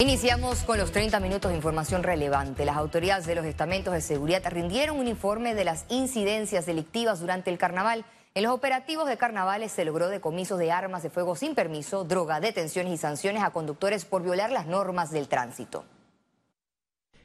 Iniciamos con los 30 minutos de información relevante. Las autoridades de los estamentos de seguridad rindieron un informe de las incidencias delictivas durante el carnaval. En los operativos de carnavales se logró decomisos de armas de fuego sin permiso, droga, detenciones y sanciones a conductores por violar las normas del tránsito.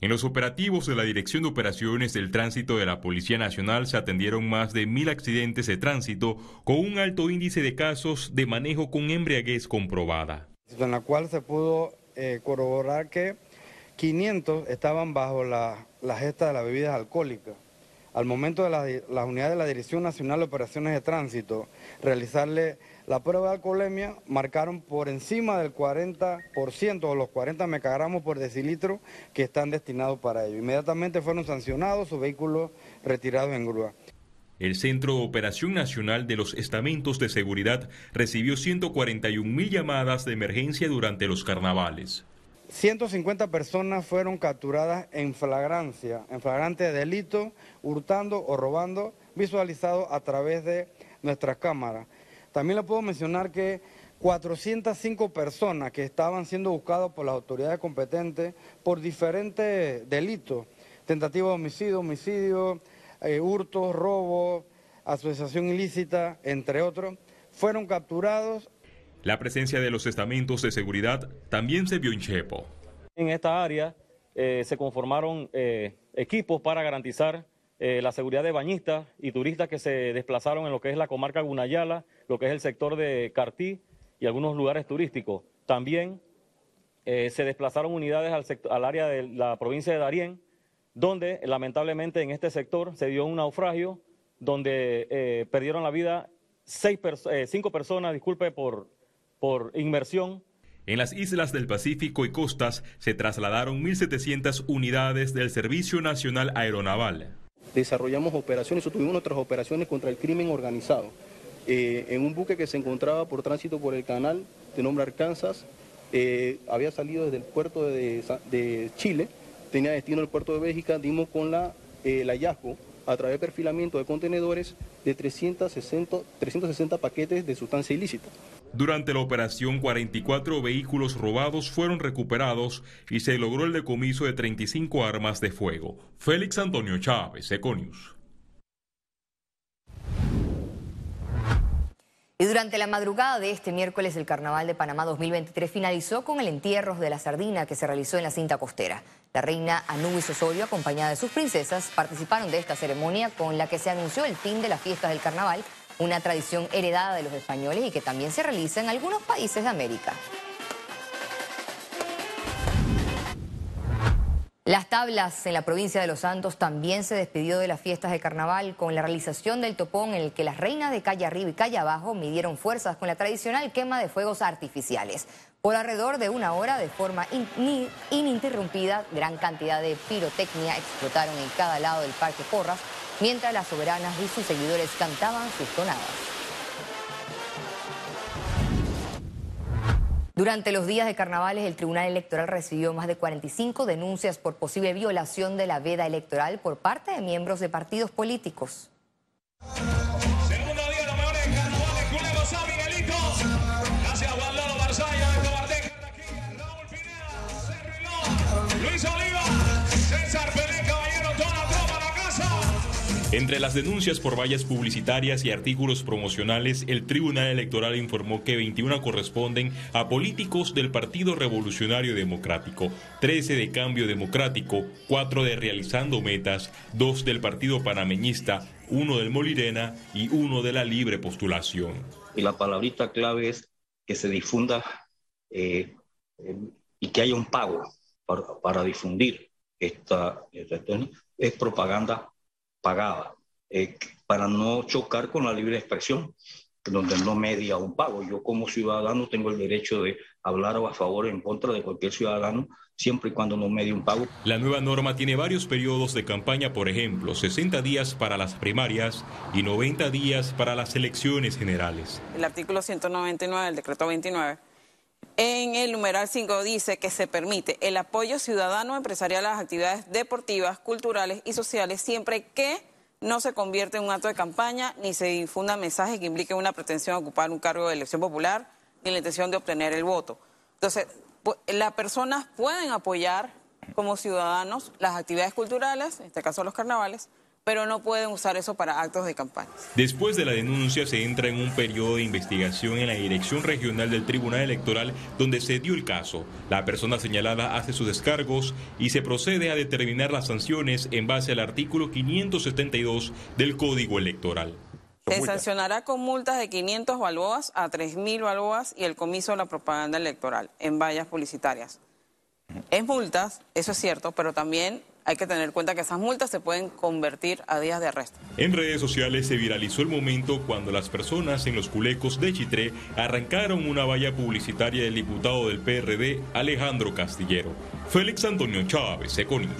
En los operativos de la Dirección de Operaciones del Tránsito de la Policía Nacional se atendieron más de mil accidentes de tránsito con un alto índice de casos de manejo con embriaguez comprobada. En la cual se pudo eh, corroborar que 500 estaban bajo la, gesta de las bebidas alcohólicas. Al momento de las unidades de la Dirección Nacional de Operaciones de Tránsito realizarle la prueba de alcoholemia, marcaron por encima del 40% o los 40 mecagramos por decilitro que están destinados para ello. Inmediatamente fueron sancionados, sus vehículos retirados en grúa. El Centro de Operación Nacional de los Estamentos de Seguridad recibió 141 mil llamadas de emergencia durante los carnavales. 150 personas fueron capturadas en flagrancia, en flagrante delito, hurtando o robando, visualizado a través de nuestras cámaras. También le puedo mencionar que 405 personas que estaban siendo buscadas por las autoridades competentes por diferentes delitos, tentativa de homicidio, homicidio, eh, hurtos, robo, asociación ilícita, entre otros, fueron capturados. La presencia de los estamentos de seguridad también se vio en Chepo. En esta área eh, se conformaron eh, equipos para garantizar la seguridad de bañistas y turistas que se desplazaron en lo que es la comarca Gunayala, lo que es el sector de Cartí y algunos lugares turísticos. También se desplazaron unidades al, al área de la provincia de Darién donde lamentablemente en este sector se dio un naufragio donde eh, perdieron la vida eh, cinco personas, disculpe, por, por inmersión. En las islas del Pacífico y costas se trasladaron 1.700 unidades del Servicio Nacional Aeronaval. Desarrollamos operaciones tuvimos otras operaciones contra el crimen organizado. Eh, en un buque que se encontraba por tránsito por el canal de nombre Arkansas, había salido desde el puerto de, de Chile tenía destino al puerto de Bélgica, dimos con la, eh, el hallazgo a través de perfilamiento de contenedores de 360, 360 paquetes de sustancia ilícita. Durante la operación, 44 vehículos robados fueron recuperados y se logró el decomiso de 35 armas de fuego. Félix Antonio Chávez, Econius. Y durante la madrugada de este miércoles, el Carnaval de Panamá 2023 finalizó con el entierro de la sardina que se realizó en la cinta costera. La reina Anubis Osorio, acompañada de sus princesas, participaron de esta ceremonia con la que se anunció el fin de las fiestas del carnaval, una tradición heredada de los españoles y que también se realiza en algunos países de América. Las tablas en la provincia de Los Santos también se despidió de las fiestas de carnaval con la realización del topón en el que las reinas de calle arriba y calle abajo midieron fuerzas con la tradicional quema de fuegos artificiales. Por alrededor de una hora, de forma ininterrumpida, gran cantidad de pirotecnia explotaron en cada lado del Parque Porras, mientras las soberanas y sus seguidores cantaban sus tonadas. Durante los días de carnavales, el Tribunal Electoral recibió más de 45 denuncias por posible violación de la veda electoral por parte de miembros de partidos políticos. Entre las denuncias por vallas publicitarias y artículos promocionales, el Tribunal Electoral informó que 21 corresponden a políticos del Partido Revolucionario Democrático, 13 de Cambio Democrático, 4 de Realizando Metas, 2 del Partido Panameñista, 1 del Molirena y 1 de la Libre Postulación. Y la palabrita clave es que se difunda eh, y que haya un pago para, difundir esta, esta, es propaganda pagada, eh, para no chocar con la libre expresión, donde no media un pago. Yo como ciudadano tengo el derecho de hablar a favor o en contra de cualquier ciudadano, siempre y cuando no medie un pago. La nueva norma tiene varios periodos de campaña, por ejemplo, 60 días para las primarias y 90 días para las elecciones generales. El artículo 199 del decreto 29 en el numeral 5 dice que se permite el apoyo ciudadano empresarial a las actividades deportivas, culturales y sociales siempre que no se convierta en un acto de campaña ni se difunda mensajes que impliquen una pretensión de ocupar un cargo de elección popular ni la intención de obtener el voto. Entonces, las personas pueden apoyar como ciudadanos las actividades culturales, en este caso los carnavales, pero no pueden usar eso para actos de campaña. Después de la denuncia se entra en un periodo de investigación en la Dirección Regional del Tribunal Electoral donde se dio el caso. La persona señalada hace sus descargos y se procede a determinar las sanciones en base al artículo 572 del Código Electoral. Se sancionará con multas de 500 balboas a 3.000 balboas y el comiso de la propaganda electoral en vallas publicitarias. Es multas, eso es cierto, pero también hay que tener en cuenta que esas multas se pueden convertir a días de arresto. En redes sociales se viralizó el momento cuando las personas en los culecos de Chitré arrancaron una valla publicitaria del diputado del PRD, Alejandro Castillero. Félix Antonio Chávez, Econius.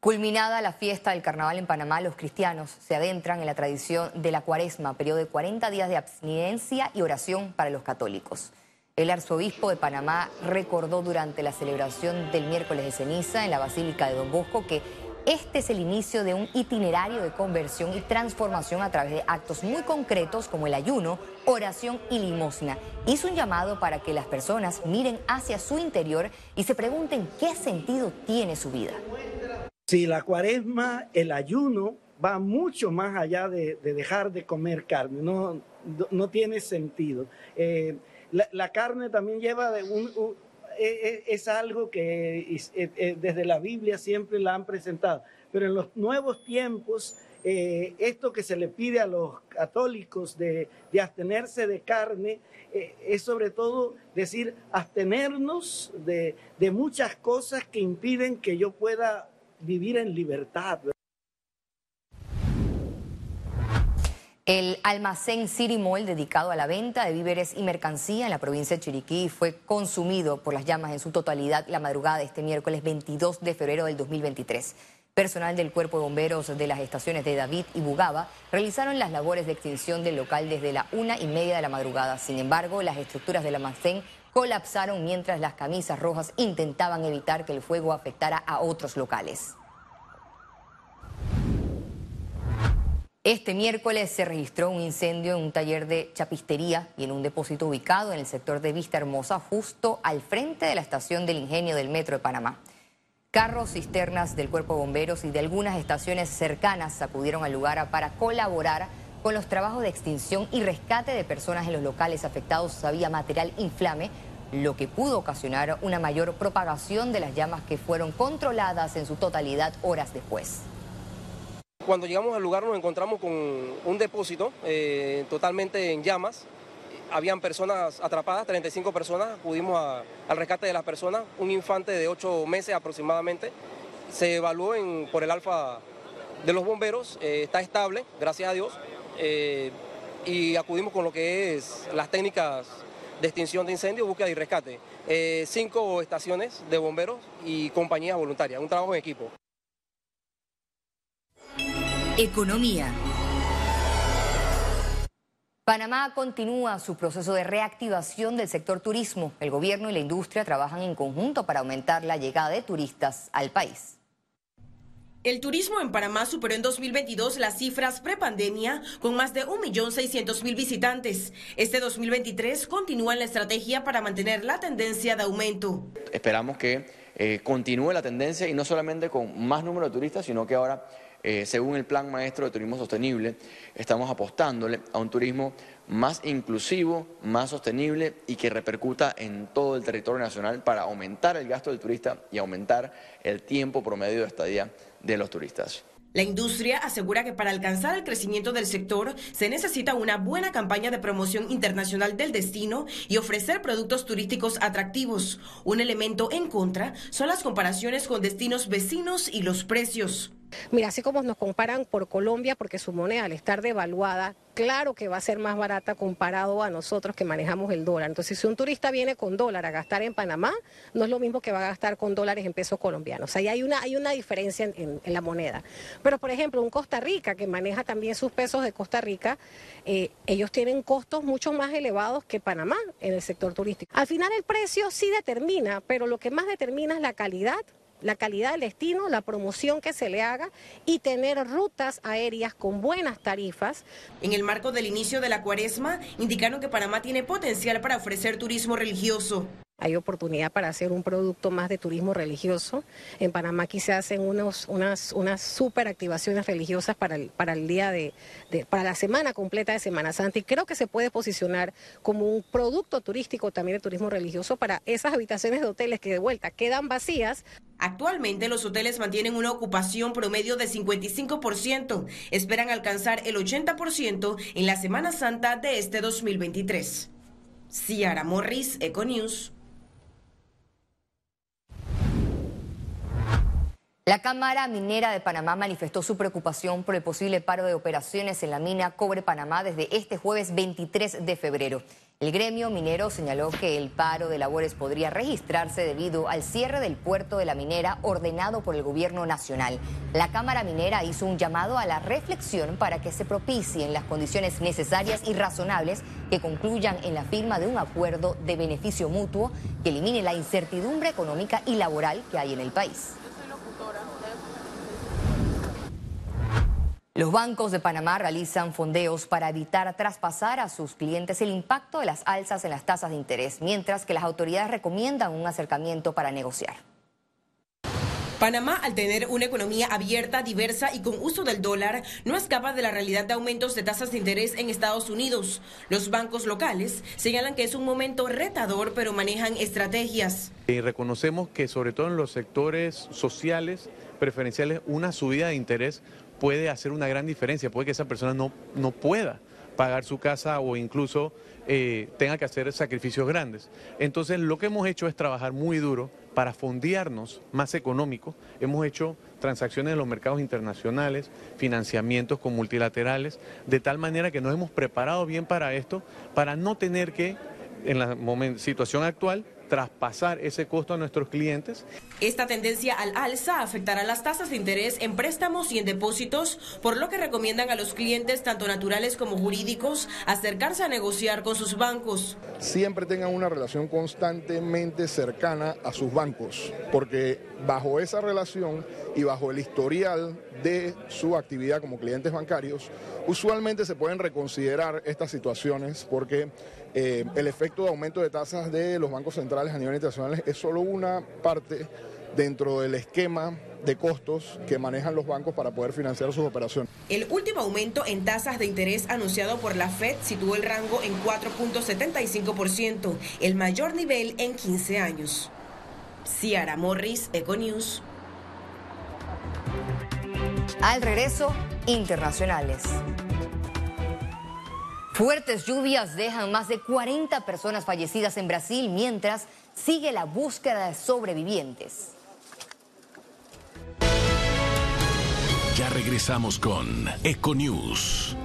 Culminada la fiesta del carnaval en Panamá, los cristianos se adentran en la tradición de la cuaresma, periodo de 40 días de abstinencia y oración para los católicos. El arzobispo de Panamá recordó durante la celebración del miércoles de ceniza en la Basílica de Don Bosco que este es el inicio de un itinerario de conversión y transformación a través de actos muy concretos como el ayuno, oración y limosna. Hizo un llamado para que las personas miren hacia su interior y se pregunten qué sentido tiene su vida. Si la cuaresma, el ayuno, va mucho más allá de, dejar de comer carne, no, no tiene sentido. Eh, la, carne también lleva de un, e, e, es, algo que e, desde la Biblia siempre la han presentado, pero en los nuevos tiempos, eh, esto que se le pide a los católicos de, abstenerse de carne, eh, es sobre todo decir, abstenernos de, de muchas cosas que impiden que yo pueda vivir en libertad. El almacén City Mall dedicado a la venta de víveres y mercancía en la provincia de Chiriquí fue consumido por las llamas en su totalidad la madrugada de este miércoles 22 de febrero del 2023. Personal del Cuerpo de Bomberos de las estaciones de David y Bugaba realizaron las labores de extinción del local desde la una y media de la madrugada. Sin embargo, las estructuras del almacén colapsaron mientras las camisas rojas intentaban evitar que el fuego afectara a otros locales. Este miércoles se registró un incendio en un taller de chapistería y en un depósito ubicado en el sector de Vista Hermosa, justo al frente de la estación del ingenio del Metro de Panamá. Carros, cisternas del Cuerpo de Bomberos y de algunas estaciones cercanas acudieron al lugar para colaborar con los trabajos de extinción y rescate de personas en los locales afectados. Había material inflame, lo que pudo ocasionar una mayor propagación de las llamas que fueron controladas en su totalidad horas después. Cuando llegamos al lugar nos encontramos con un depósito eh, totalmente en llamas. Habían personas atrapadas, 35 personas, acudimos al rescate de las personas, un infante de 8 meses aproximadamente. Se evaluó por el alfa de los bomberos, eh, está estable, gracias a Dios, eh, y acudimos con lo que es las técnicas de extinción de incendios, búsqueda y rescate. cinco estaciones de bomberos y compañías voluntarias, un trabajo en equipo. Economía. Panamá continúa su proceso de reactivación del sector turismo. El gobierno y la industria trabajan en conjunto para aumentar la llegada de turistas al país. El turismo en Panamá superó en 2022 las cifras prepandemia con más de 1.600.000 visitantes. Este 2023 continúa la estrategia para mantener la tendencia de aumento. Esperamos que eh, continúe la tendencia y no solamente con más número de turistas, sino que ahora eh, según el Plan Maestro de Turismo Sostenible, estamos apostándole a un turismo más inclusivo, más sostenible y que repercuta en todo el territorio nacional para aumentar el gasto del turista y aumentar el tiempo promedio de estadía de los turistas. La industria asegura que para alcanzar el crecimiento del sector se necesita una buena campaña de promoción internacional del destino y ofrecer productos turísticos atractivos. Un elemento en contra son las comparaciones con destinos vecinos y los precios. Mira, así como nos comparan por Colombia, porque su moneda al estar devaluada, claro que va a ser más barata comparado a nosotros que manejamos el dólar. Entonces, si un turista viene con dólar a gastar en Panamá, no es lo mismo que va a gastar con dólares en pesos colombianos. Ahí hay una, hay una diferencia en, la moneda. Pero, por ejemplo, un Costa Rica, que maneja también sus pesos de Costa Rica, eh, ellos tienen costos mucho más elevados que Panamá en el sector turístico. Al final el precio sí determina, pero lo que más determina es la calidad la calidad del destino, la promoción que se le haga y tener rutas aéreas con buenas tarifas. En el marco del inicio de la cuaresma, indicaron que Panamá tiene potencial para ofrecer turismo religioso. Hay oportunidad para hacer un producto más de turismo religioso. En Panamá aquí se hacen unas, unas activaciones religiosas para el, día de, de, para la semana completa de Semana Santa y creo que se puede posicionar como un producto turístico también de turismo religioso para esas habitaciones de hoteles que de vuelta quedan vacías. Actualmente los hoteles mantienen una ocupación promedio de 55%. Esperan alcanzar el 80% en la Semana Santa de este 2023. Ciara Morris, Econews. La Cámara Minera de Panamá manifestó su preocupación por el posible paro de operaciones en la mina Cobre Panamá desde este jueves 23 de febrero. El gremio minero señaló que el paro de labores podría registrarse debido al cierre del puerto de la minera ordenado por el gobierno nacional. La Cámara Minera hizo un llamado a la reflexión para que se propicien las condiciones necesarias y razonables que concluyan en la firma de un acuerdo de beneficio mutuo que elimine la incertidumbre económica y laboral que hay en el país. Los bancos de Panamá realizan fondeos para evitar traspasar a sus clientes el impacto de las alzas en las tasas de interés, mientras que las autoridades recomiendan un acercamiento para negociar. Panamá, al tener una economía abierta, diversa y con uso del dólar, no escapa de la realidad de aumentos de tasas de interés en Estados Unidos. Los bancos locales señalan que es un momento retador, pero manejan estrategias. Y reconocemos que sobre todo en los sectores sociales preferenciales, una subida de interés puede hacer una gran diferencia, puede que esa persona no, no pueda pagar su casa o incluso eh, tenga que hacer sacrificios grandes. Entonces lo que hemos hecho es trabajar muy duro para fondearnos más económico. Hemos hecho transacciones en los mercados internacionales, financiamientos con multilaterales, de tal manera que nos hemos preparado bien para esto, para no tener que, en la situación actual, traspasar ese costo a nuestros clientes. Esta tendencia al alza afectará las tasas de interés en préstamos y en depósitos, por lo que recomiendan a los clientes, tanto naturales como jurídicos, acercarse a negociar con sus bancos. Siempre tengan una relación constantemente cercana a sus bancos, porque bajo esa relación y bajo el historial de su actividad como clientes bancarios, usualmente se pueden reconsiderar estas situaciones porque eh, el efecto de aumento de tasas de los bancos centrales a nivel internacional es solo una parte dentro del esquema de costos que manejan los bancos para poder financiar sus operaciones. El último aumento en tasas de interés anunciado por la Fed situó el rango en 4.75%, el mayor nivel en 15 años. Ciara Morris, Econews. Al regreso, internacionales. Fuertes lluvias dejan más de 40 personas fallecidas en Brasil mientras sigue la búsqueda de sobrevivientes. Ya regresamos con Econews.